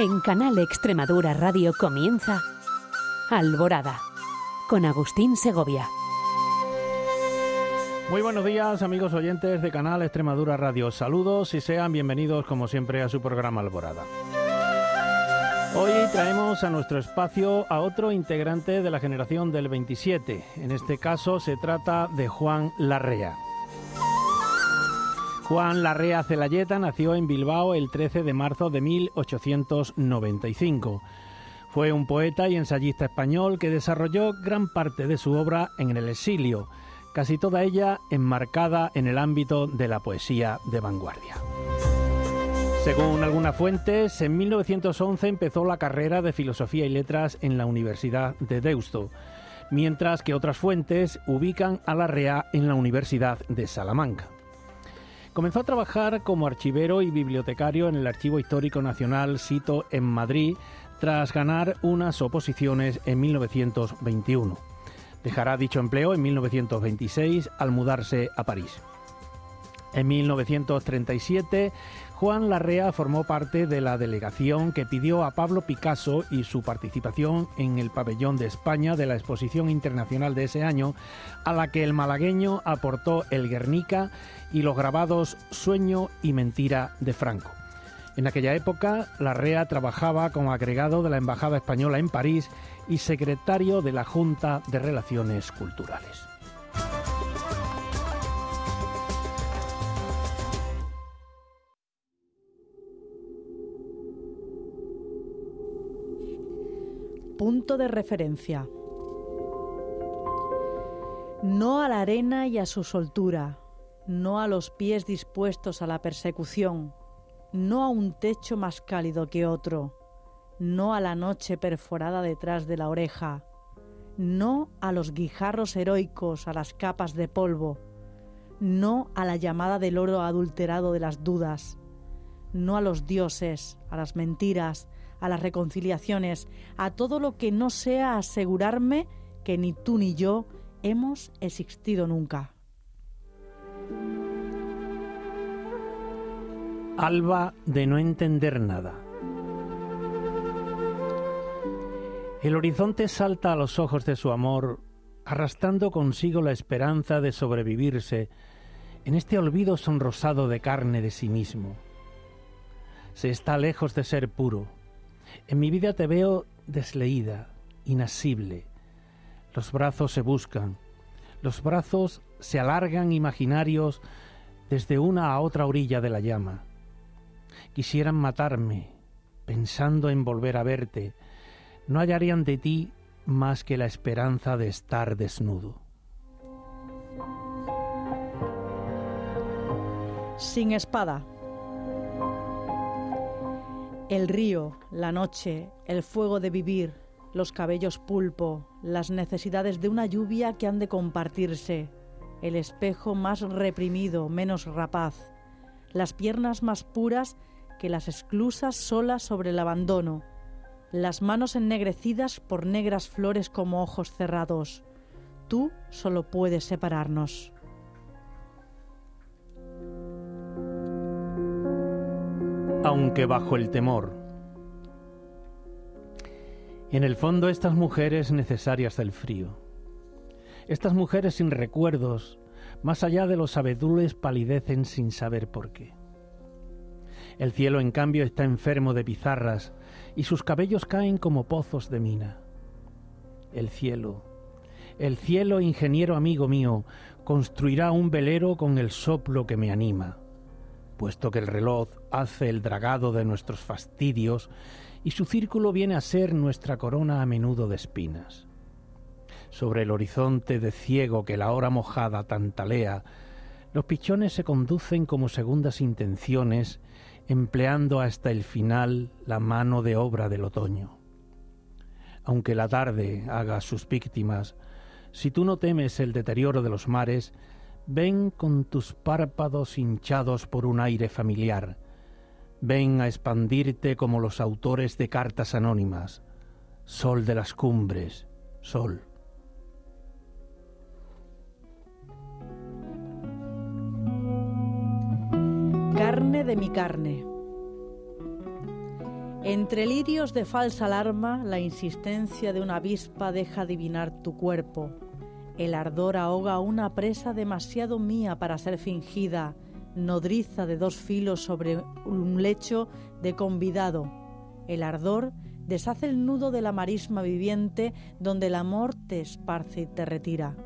En Canal Extremadura Radio comienza Alborada con Agustín Segovia. Muy buenos días amigos oyentes de Canal Extremadura Radio. Saludos y sean bienvenidos como siempre a su programa Alborada. Hoy traemos a nuestro espacio a otro integrante de la generación del 27. En este caso se trata de Juan Larrea. Juan Larrea Celayeta nació en Bilbao el 13 de marzo de 1895. Fue un poeta y ensayista español que desarrolló gran parte de su obra en el exilio, casi toda ella enmarcada en el ámbito de la poesía de vanguardia. Según algunas fuentes, en 1911 empezó la carrera de Filosofía y Letras en la Universidad de Deusto, mientras que otras fuentes ubican a Larrea en la Universidad de Salamanca. Comenzó a trabajar como archivero y bibliotecario en el Archivo Histórico Nacional Sito en Madrid tras ganar unas oposiciones en 1921. Dejará dicho empleo en 1926 al mudarse a París. En 1937 Juan Larrea formó parte de la delegación que pidió a Pablo Picasso y su participación en el pabellón de España de la Exposición Internacional de ese año, a la que el malagueño aportó el Guernica y los grabados Sueño y Mentira de Franco. En aquella época, Larrea trabajaba como agregado de la Embajada Española en París y secretario de la Junta de Relaciones Culturales. Punto de referencia. No a la arena y a su soltura, no a los pies dispuestos a la persecución, no a un techo más cálido que otro, no a la noche perforada detrás de la oreja, no a los guijarros heroicos, a las capas de polvo, no a la llamada del oro adulterado de las dudas, no a los dioses, a las mentiras, a las reconciliaciones, a todo lo que no sea asegurarme que ni tú ni yo hemos existido nunca. Alba de no entender nada. El horizonte salta a los ojos de su amor, arrastrando consigo la esperanza de sobrevivirse en este olvido sonrosado de carne de sí mismo. Se está lejos de ser puro, en mi vida te veo desleída, inasible. Los brazos se buscan, los brazos se alargan imaginarios desde una a otra orilla de la llama. Quisieran matarme, pensando en volver a verte, no hallarían de ti más que la esperanza de estar desnudo. Sin espada. El río, la noche, el fuego de vivir, los cabellos pulpo, las necesidades de una lluvia que han de compartirse, el espejo más reprimido, menos rapaz, las piernas más puras que las esclusas solas sobre el abandono, las manos ennegrecidas por negras flores como ojos cerrados. Tú solo puedes separarnos. Aunque bajo el temor. En el fondo estas mujeres necesarias del frío, estas mujeres sin recuerdos, más allá de los abedules palidecen sin saber por qué. El cielo, en cambio, está enfermo de pizarras y sus cabellos caen como pozos de mina. El cielo, el cielo, ingeniero amigo mío, construirá un velero con el soplo que me anima puesto que el reloj hace el dragado de nuestros fastidios y su círculo viene a ser nuestra corona a menudo de espinas. Sobre el horizonte de ciego que la hora mojada tantalea, los pichones se conducen como segundas intenciones, empleando hasta el final la mano de obra del otoño. Aunque la tarde haga sus víctimas, si tú no temes el deterioro de los mares, Ven con tus párpados hinchados por un aire familiar. Ven a expandirte como los autores de cartas anónimas. Sol de las cumbres, sol. Carne de mi carne. Entre lirios de falsa alarma, la insistencia de una avispa deja adivinar tu cuerpo. El ardor ahoga una presa demasiado mía para ser fingida, nodriza de dos filos sobre un lecho de convidado. El ardor deshace el nudo de la marisma viviente donde el amor te esparce y te retira.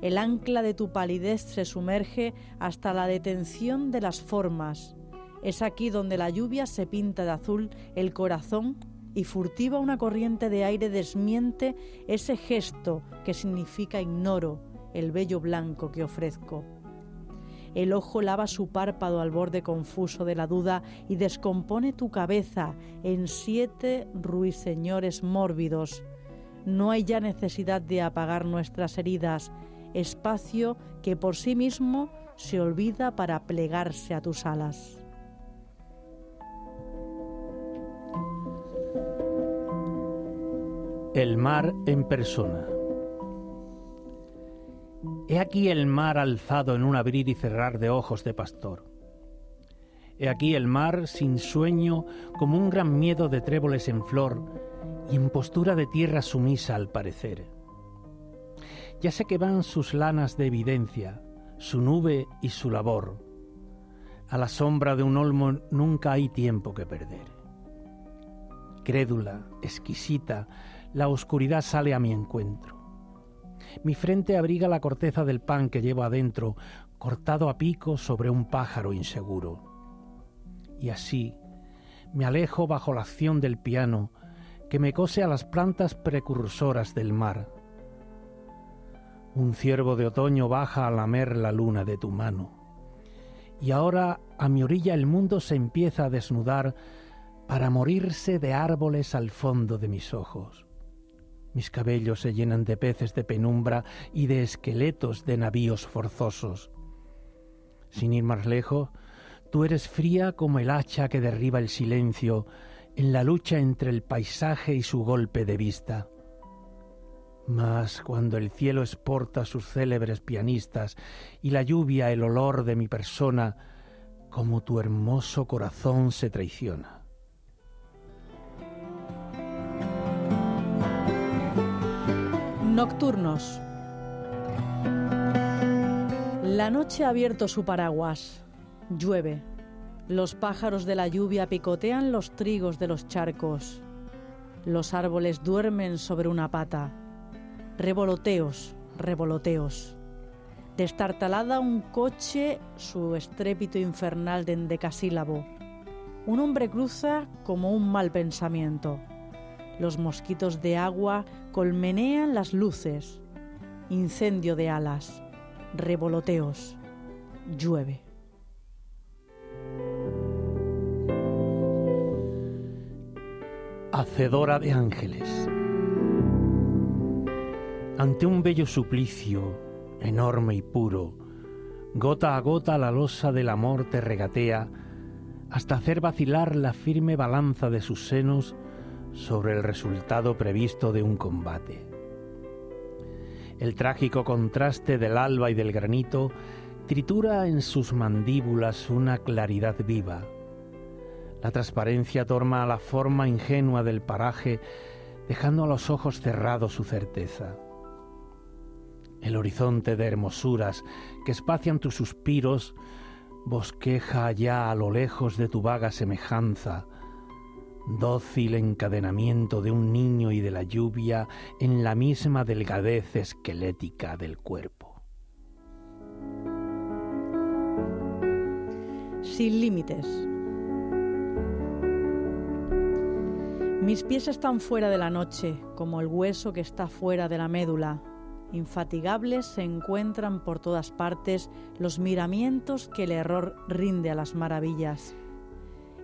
El ancla de tu palidez se sumerge hasta la detención de las formas. Es aquí donde la lluvia se pinta de azul el corazón y furtiva una corriente de aire desmiente ese gesto que significa ignoro el bello blanco que ofrezco. El ojo lava su párpado al borde confuso de la duda y descompone tu cabeza en siete ruiseñores mórbidos. No hay ya necesidad de apagar nuestras heridas, espacio que por sí mismo se olvida para plegarse a tus alas. El mar en persona. He aquí el mar alzado en un abrir y cerrar de ojos de pastor. He aquí el mar sin sueño como un gran miedo de tréboles en flor y en postura de tierra sumisa al parecer ya sé que van sus lanas de evidencia, su nube y su labor. A la sombra de un olmo nunca hay tiempo que perder. Crédula, exquisita, la oscuridad sale a mi encuentro. Mi frente abriga la corteza del pan que llevo adentro, cortado a pico sobre un pájaro inseguro. Y así me alejo bajo la acción del piano que me cose a las plantas precursoras del mar un ciervo de otoño baja a lamer la luna de tu mano. Y ahora a mi orilla el mundo se empieza a desnudar para morirse de árboles al fondo de mis ojos. Mis cabellos se llenan de peces de penumbra y de esqueletos de navíos forzosos. Sin ir más lejos, tú eres fría como el hacha que derriba el silencio en la lucha entre el paisaje y su golpe de vista. Mas cuando el cielo exporta sus célebres pianistas y la lluvia el olor de mi persona, como tu hermoso corazón se traiciona. Nocturnos. La noche ha abierto su paraguas. Llueve. Los pájaros de la lluvia picotean los trigos de los charcos. Los árboles duermen sobre una pata Revoloteos, revoloteos. Destartalada un coche, su estrépito infernal de endecasílabo. Un hombre cruza como un mal pensamiento. Los mosquitos de agua colmenean las luces. Incendio de alas. Revoloteos. Llueve. Hacedora de ángeles. Ante un bello suplicio, enorme y puro, gota a gota la losa del amor te regatea hasta hacer vacilar la firme balanza de sus senos sobre el resultado previsto de un combate. El trágico contraste del alba y del granito tritura en sus mandíbulas una claridad viva. La transparencia torma a la forma ingenua del paraje, dejando a los ojos cerrados su certeza el horizonte de hermosuras que espacian tus suspiros, bosqueja allá a lo lejos de tu vaga semejanza, dócil encadenamiento de un niño y de la lluvia en la misma delgadez esquelética del cuerpo. Sin límites. Mis pies están fuera de la noche, como el hueso que está fuera de la médula, infatigables se encuentran por todas partes los miramientos que el error rinde a las maravillas.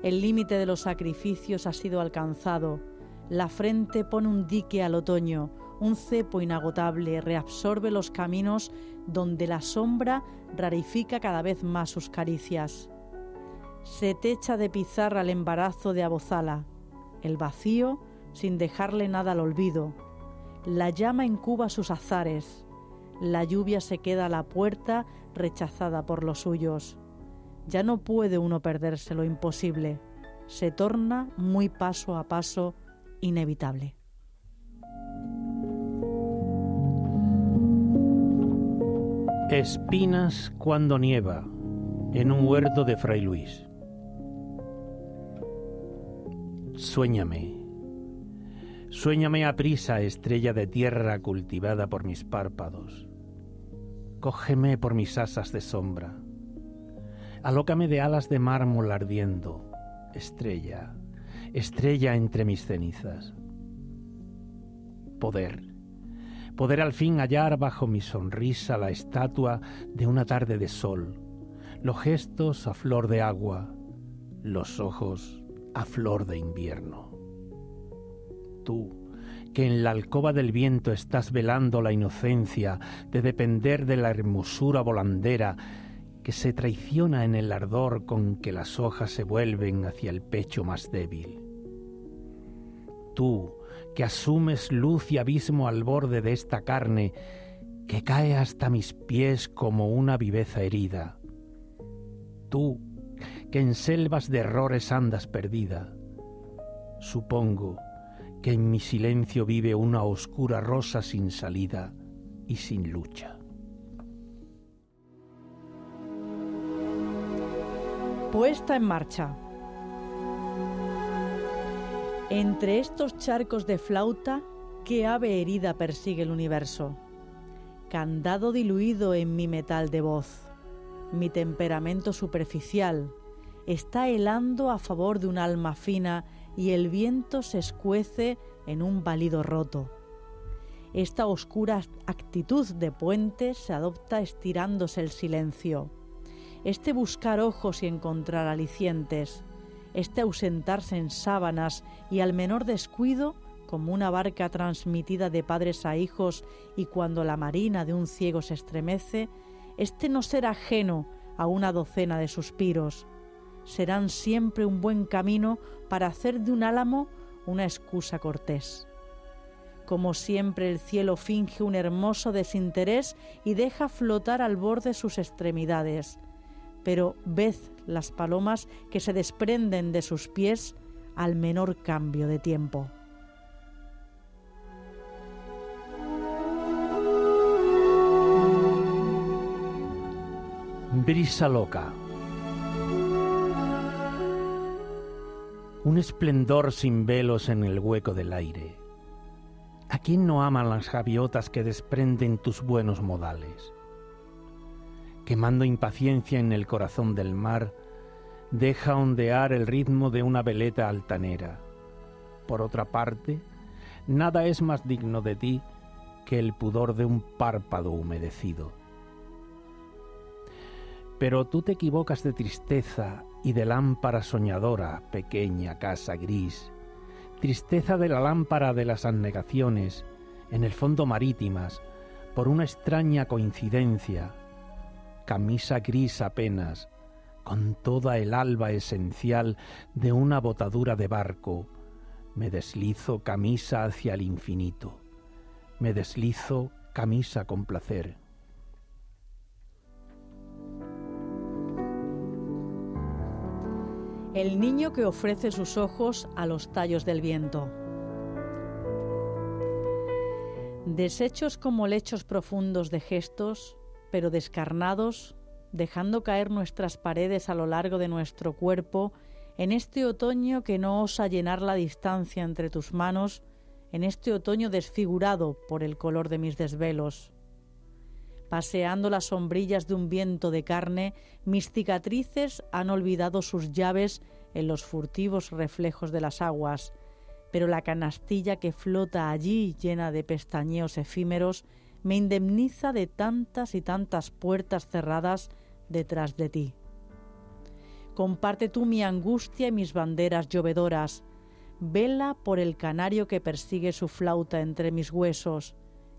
El límite de los sacrificios ha sido alcanzado. La frente pone un dique al otoño, un cepo inagotable reabsorbe los caminos donde la sombra rarifica cada vez más sus caricias. Se techa de pizarra el embarazo de Abozala, el vacío sin dejarle nada al olvido, la llama incuba sus azares. La lluvia se queda a la puerta rechazada por los suyos. Ya no puede uno perderse lo imposible. se torna muy paso a paso inevitable. Espinas cuando nieva en un huerto de Fray Luis. Suéñame, suéñame a prisa, estrella de tierra cultivada por mis párpados. Cógeme por mis asas de sombra, alócame de alas de mármol ardiendo, estrella, estrella entre mis cenizas. Poder poder al fin hallar bajo mi sonrisa la estatua de una tarde de sol, los gestos a flor de agua, los ojos a flor de invierno. Tú, que en la alcoba del viento estás velando la inocencia de depender de la hermosura volandera que se traiciona en el ardor con que las hojas se vuelven hacia el pecho más débil. Tú, que asumes luz y abismo al borde de esta carne que cae hasta mis pies como una viveza herida. Tú, que en selvas de errores andas perdida, supongo que en mi silencio vive una oscura rosa sin salida y sin lucha. Puesta en marcha. Entre estos charcos de flauta, ¿qué ave herida persigue el universo? Candado diluido en mi metal de voz, mi temperamento superficial, está helando a favor de un alma fina y el viento se escuece en un válido roto. Esta oscura actitud de puente se adopta estirándose el silencio. Este buscar ojos y encontrar alicientes este ausentarse en sábanas y al menor descuido, como una barca transmitida de padres a hijos y cuando la marina de un ciego se estremece, este no será ajeno a una docena de suspiros. Serán siempre un buen camino para hacer de un álamo una excusa cortés. Como siempre el cielo finge un hermoso desinterés y deja flotar al borde sus extremidades. Pero ved las palomas que se desprenden de sus pies al menor cambio de tiempo. Brisa loca. Un esplendor sin velos en el hueco del aire. ¿A quién no aman las gaviotas que desprenden tus buenos modales? Quemando impaciencia en el corazón del mar, deja ondear el ritmo de una veleta altanera. Por otra parte, nada es más digno de ti que el pudor de un párpado humedecido. Pero tú te equivocas de tristeza y de lámpara soñadora, pequeña casa gris, tristeza de la lámpara de las anegaciones, en el fondo marítimas, por una extraña coincidencia, camisa gris apenas, con toda el alba esencial de una botadura de barco, me deslizo camisa hacia el infinito, me deslizo camisa con placer. El niño que ofrece sus ojos a los tallos del viento. Deshechos como lechos profundos de gestos, pero descarnados, dejando caer nuestras paredes a lo largo de nuestro cuerpo, en este otoño que no osa llenar la distancia entre tus manos, en este otoño desfigurado por el color de mis desvelos. Paseando las sombrillas de un viento de carne, mis cicatrices han olvidado sus llaves en los furtivos reflejos de las aguas, pero la canastilla que flota allí llena de pestañeos efímeros me indemniza de tantas y tantas puertas cerradas detrás de ti. Comparte tú mi angustia y mis banderas llovedoras. Vela por el canario que persigue su flauta entre mis huesos,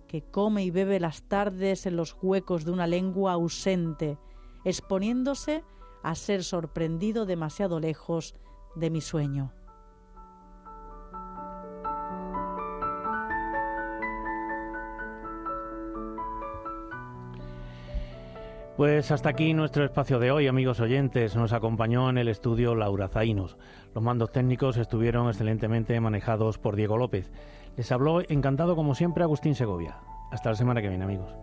que come y bebe las tardes en los huecos de una lengua ausente, exponiéndose a ser sorprendido demasiado lejos de mi sueño. Pues hasta aquí nuestro espacio de hoy, amigos oyentes. Nos acompañó en el estudio Laura Zainos. Los mandos técnicos estuvieron excelentemente manejados por Diego López. Les habló encantado como siempre Agustín Segovia. Hasta la semana que viene, amigos.